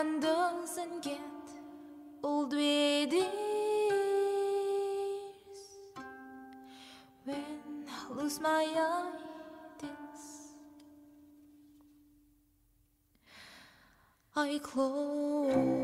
Everyone doesn't get old with years. When I lose my ideas, I close.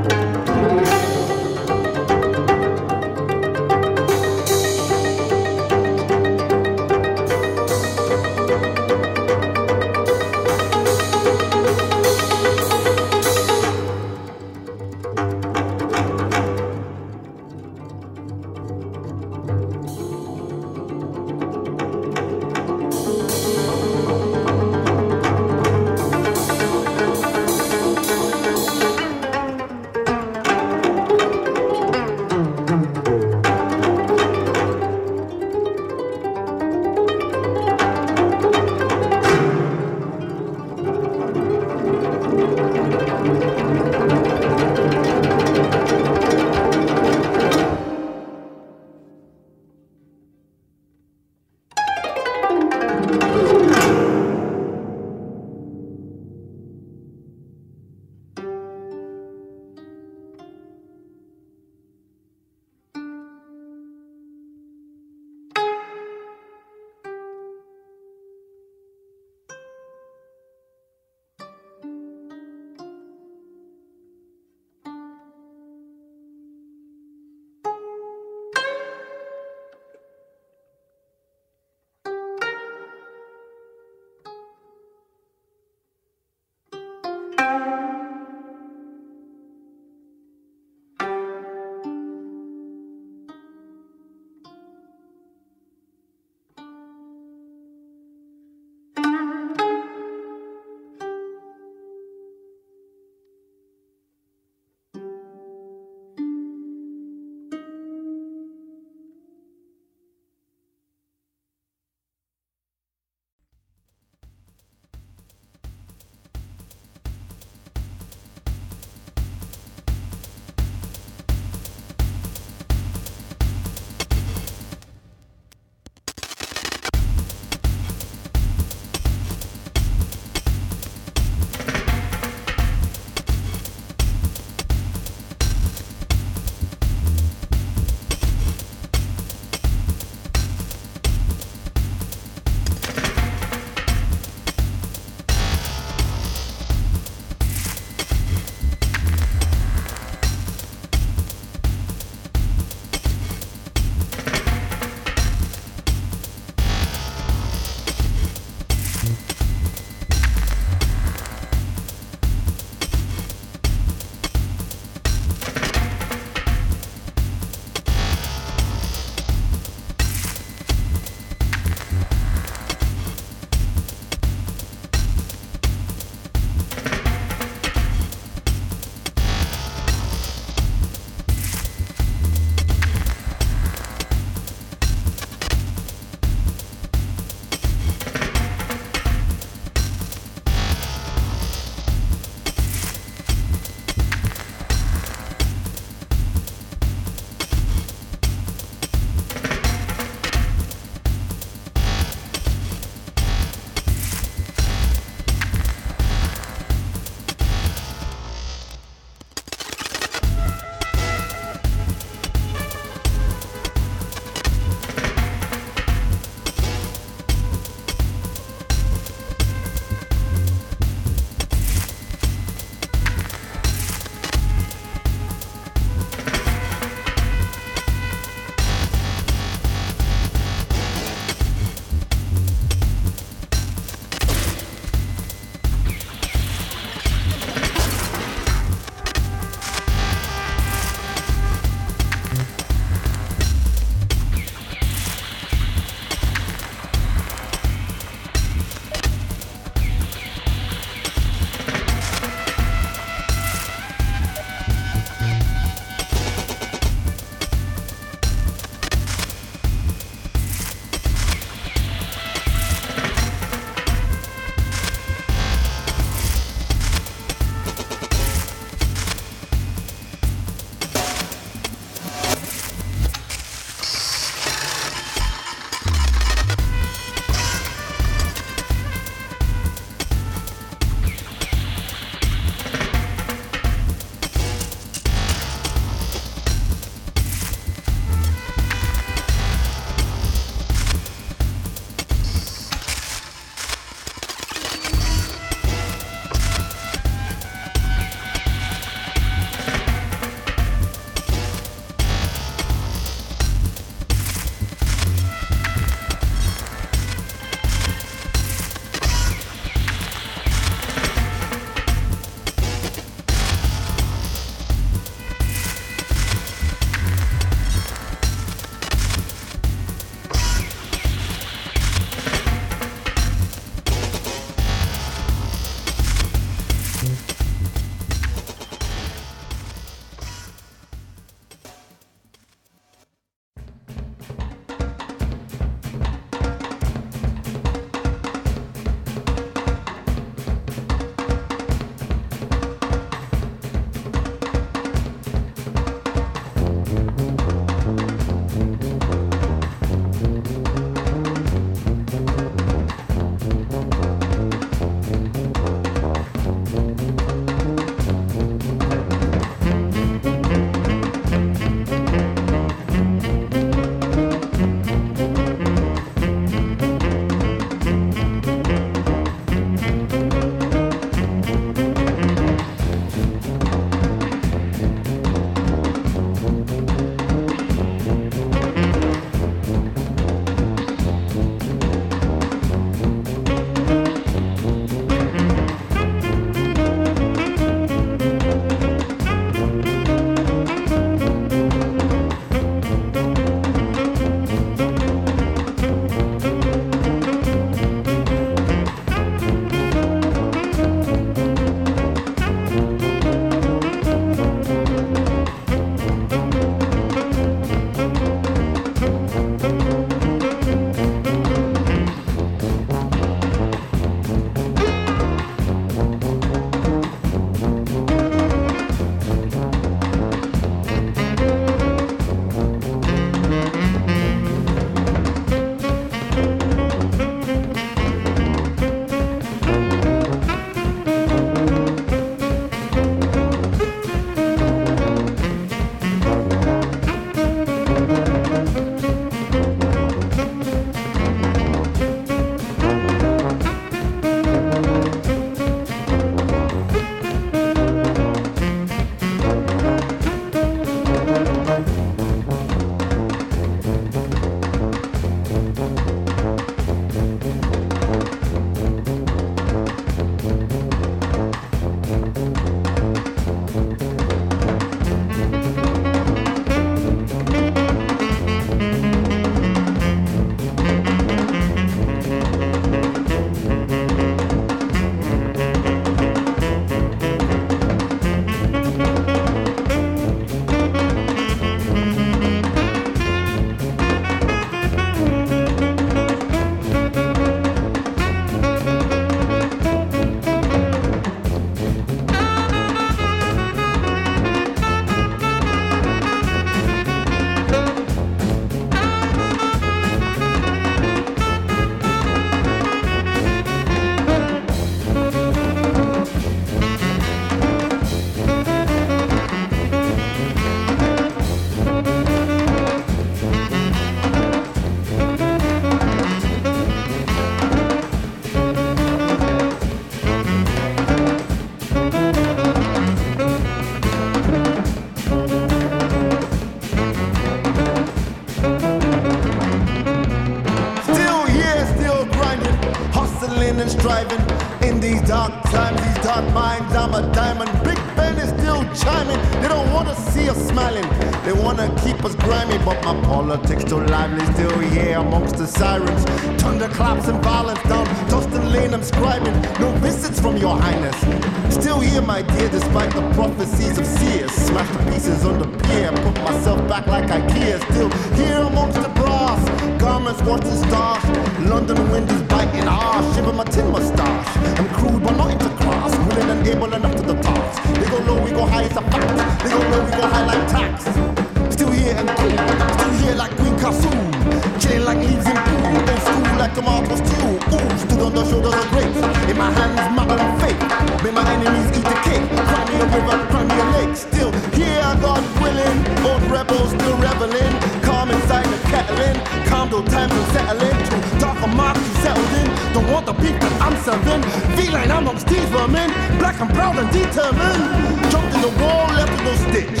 Like tomatoes too. Ooh, stood on the shoulders of grapes. In my hands, muckle and fake. Made my enemies eat the cake. Cry me a river, cry me a lake. Still here, God willing. Old rebels still reveling. Calm inside the kettling. Calm though times are settling. Too dark a mark you settled in. Don't want the that I'm serving. Feline amongst these vermin. Black and proud and determined. Jumped in the wall, left with no stitch.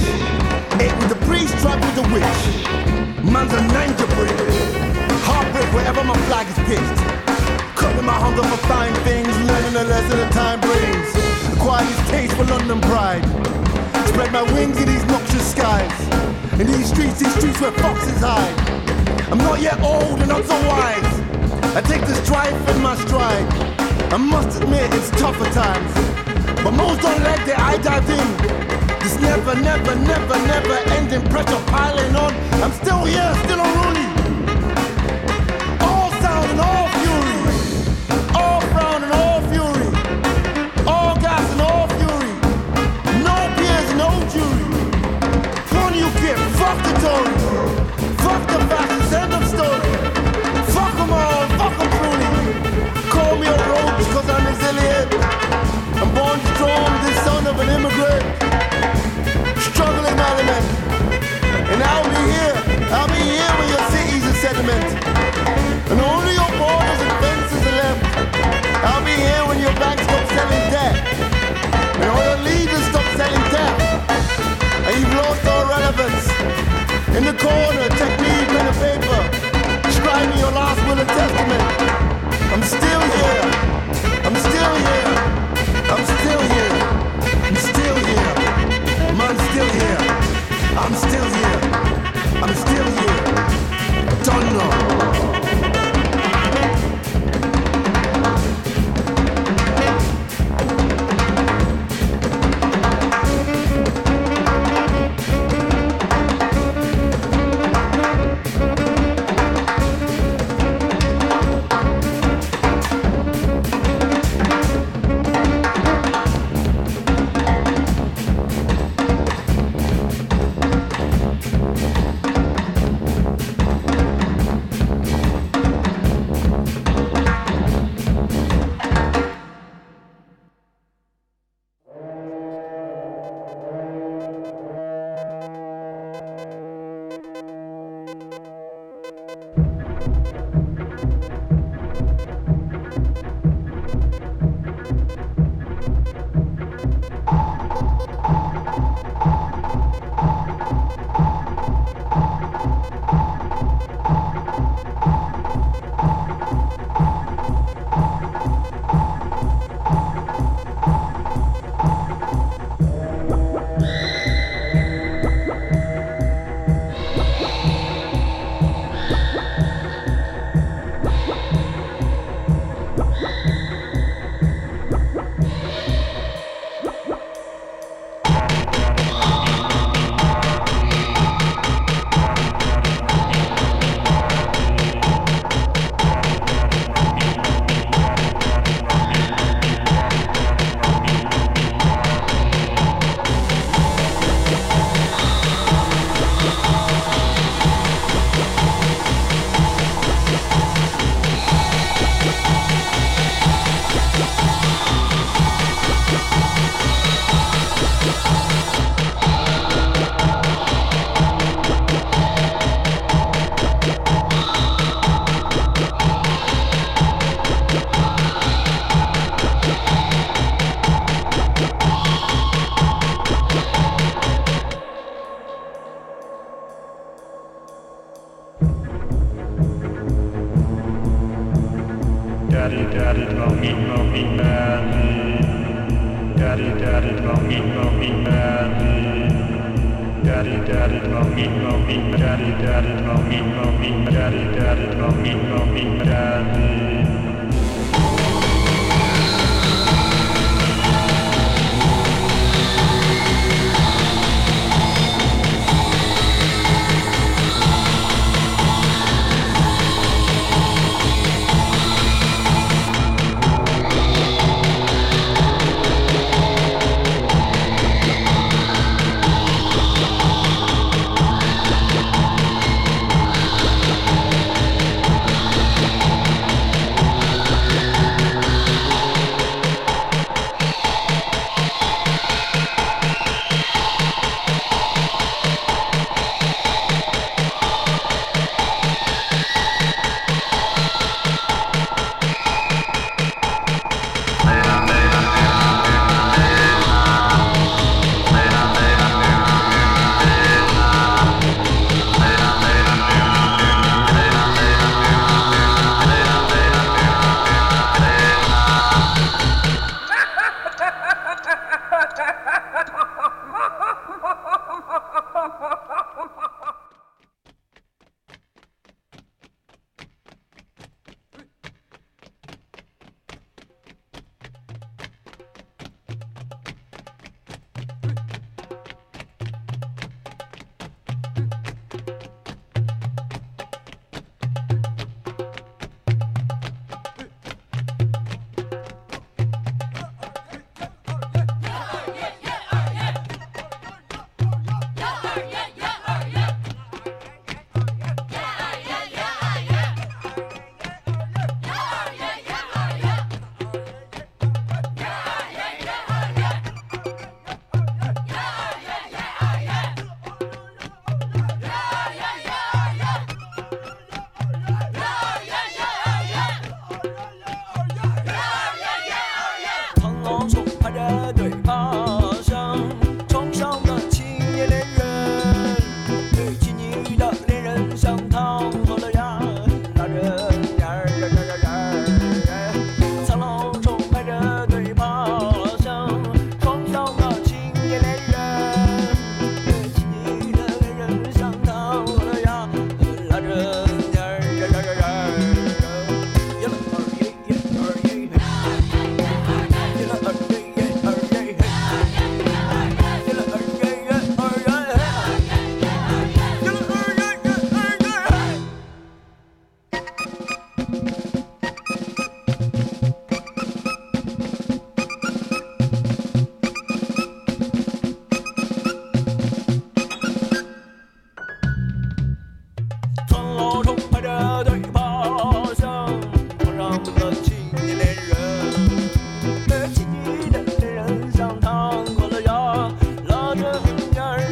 Ate with the priest, tried with the witch. Man's a ninja brick. Heartbreak wherever my flag is pitched. Cutting my hunger for fine things, learning a lesson that time brings. Acquire this taste for London pride. Spread my wings in these noxious skies. In these streets, these streets where foxes hide. I'm not yet old and not so wise. I take this strife in my stride. I must admit it's tougher times. But most don't like that I dive in. This never, never, never, never ending pressure piling on. I'm still here, still unruly. All of an immigrant. Struggling element. And I'll be here, I'll be here when your city's a sediment.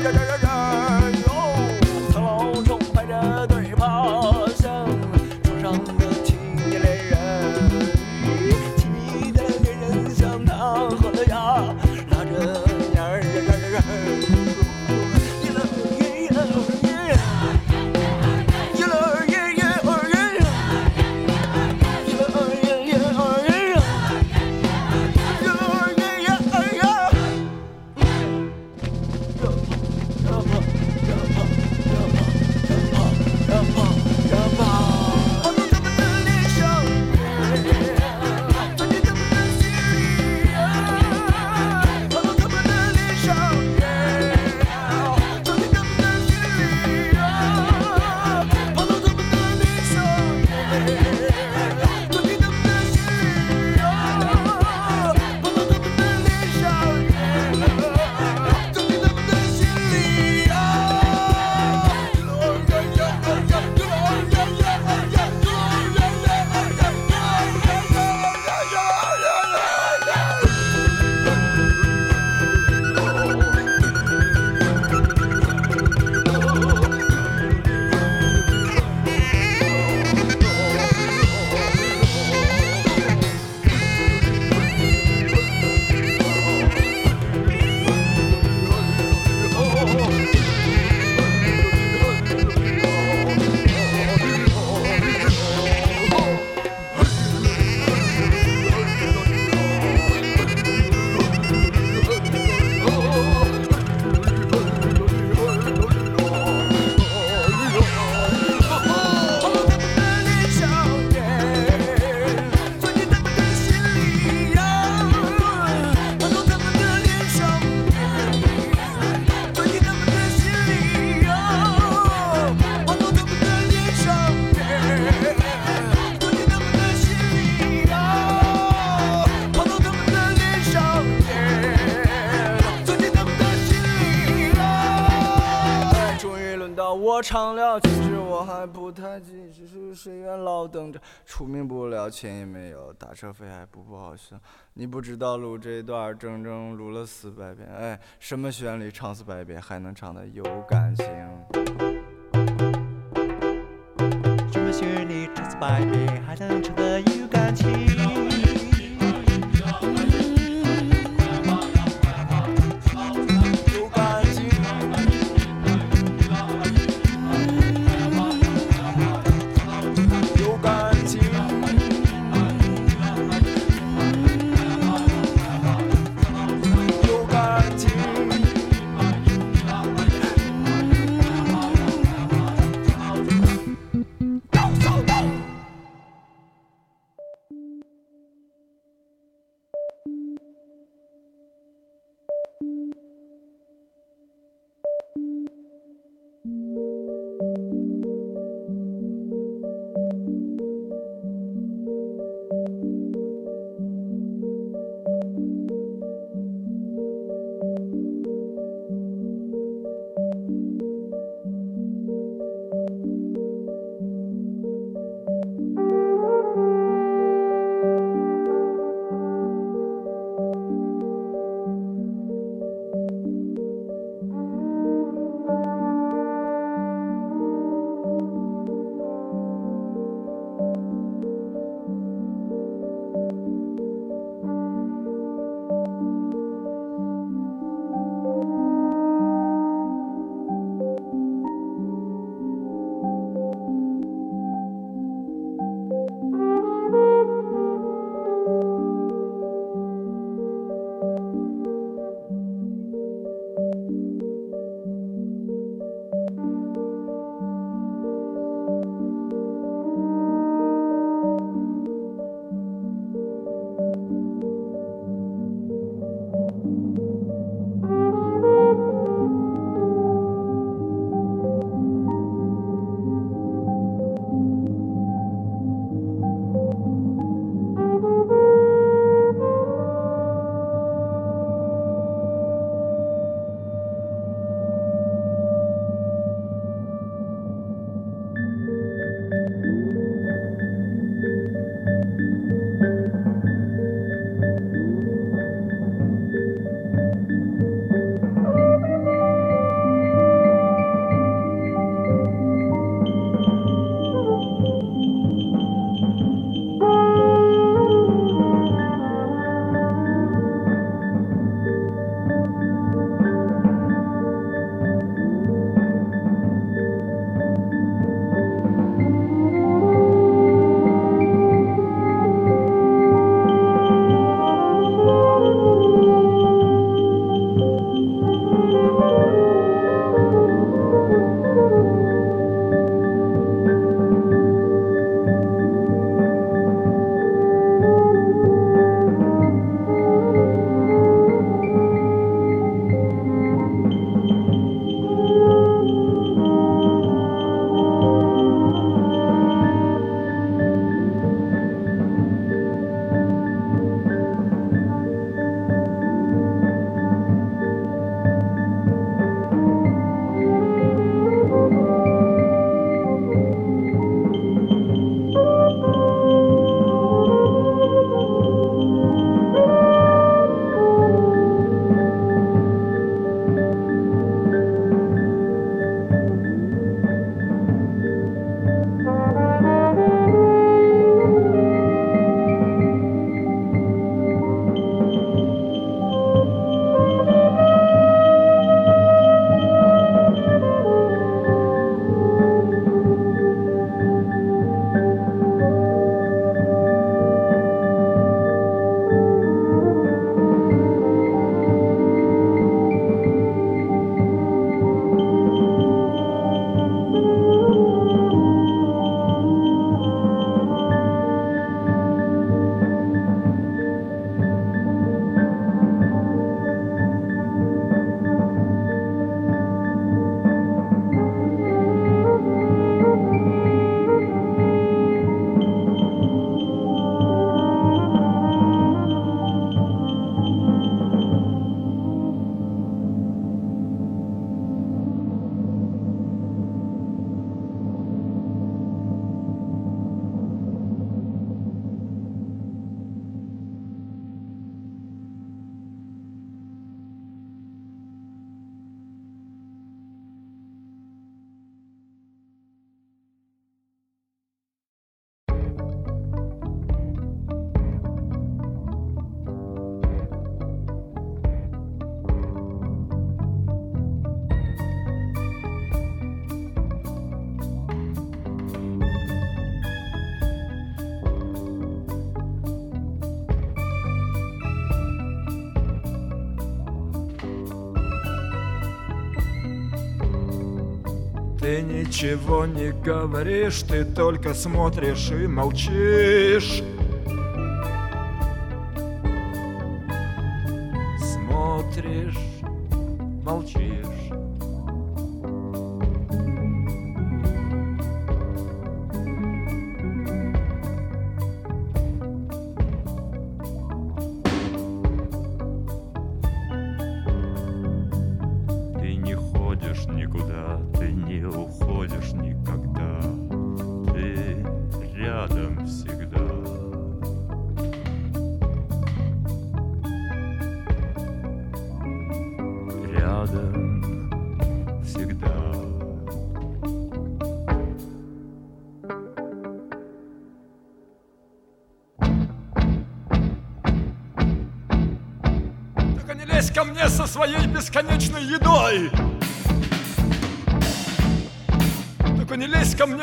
yeah, yeah, yeah. 钱也没有，打车费还不不好笑。你不知道录这段整整录了四百遍，哎，什么旋律唱四百遍还能唱得有感情？什么旋律唱四百遍还能唱得有感情？Ничего не говоришь, ты только смотришь и молчишь.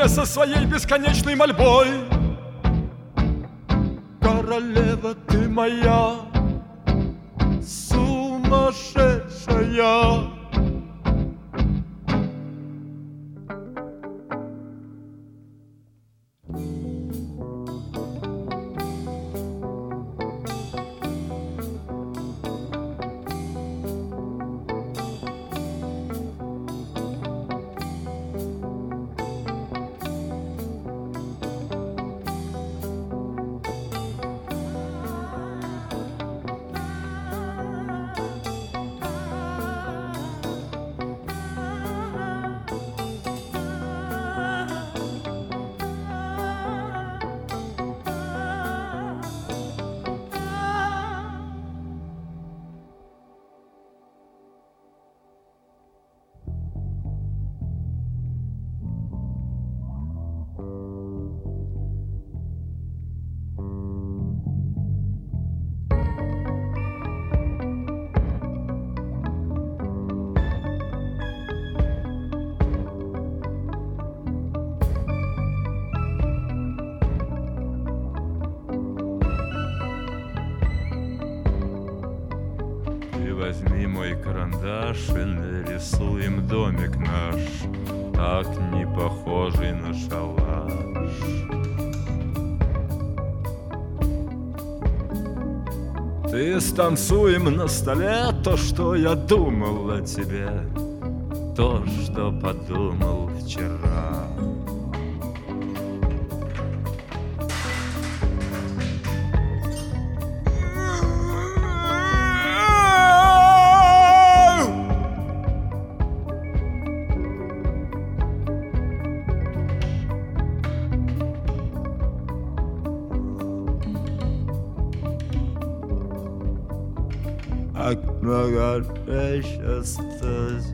Мне со своей бесконечной мольбой! Королева ты моя, сумасшедшая! Домик наш, так не похожий на шалаш. Ты станцуем на столе то, что я думал о тебе, то, что подумал вчера. my God, precious.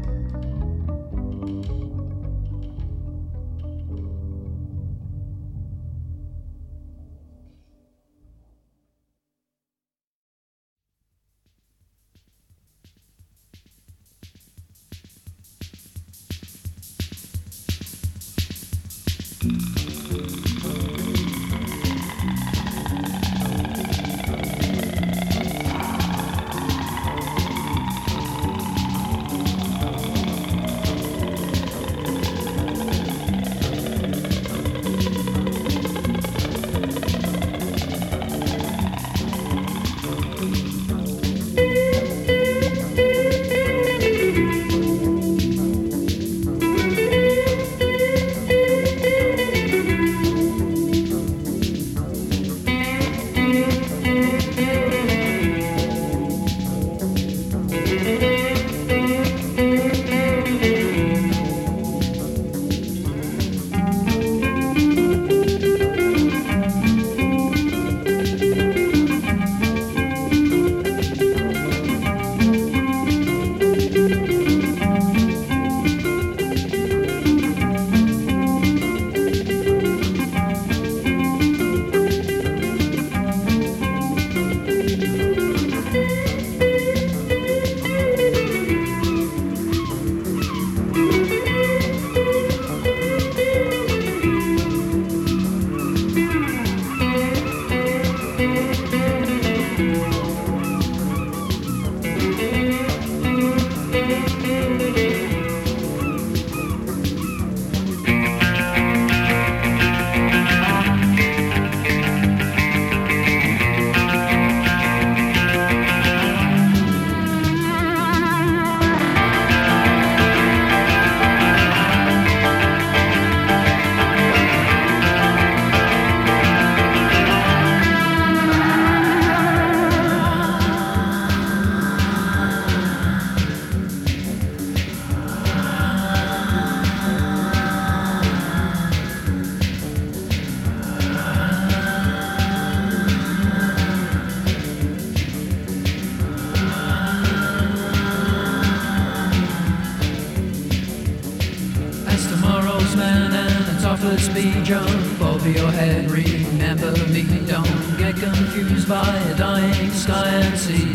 Soft, let's be jump over your head. Remember me, don't get confused by a dying sky and sea.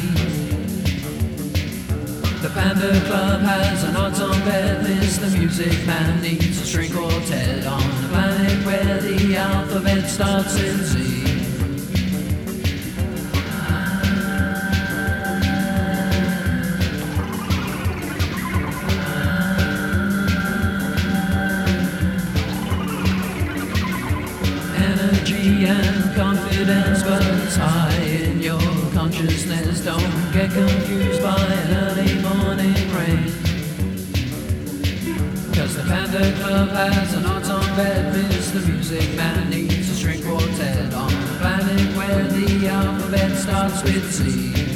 The Panda Club has an odds on bet list. The music man needs a string quartet on a planet where the alphabet starts in Z. confidence, but it's high in your consciousness. Don't get confused by early morning rain. Cause the Panda Club has an odds on bet miss. The music man needs a string quartet on the planet where the alphabet starts with Z.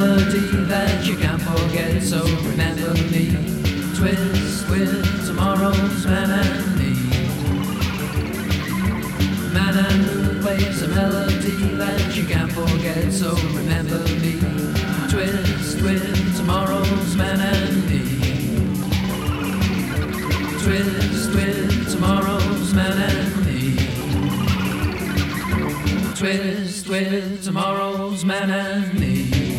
melody that you can't forget. So remember me, twist with tomorrow's man and me. Man who plays a melody that you can't forget. So remember me, twist with tomorrow's man and me. Twist with tomorrow's man and me. Twist with tomorrow's man and me.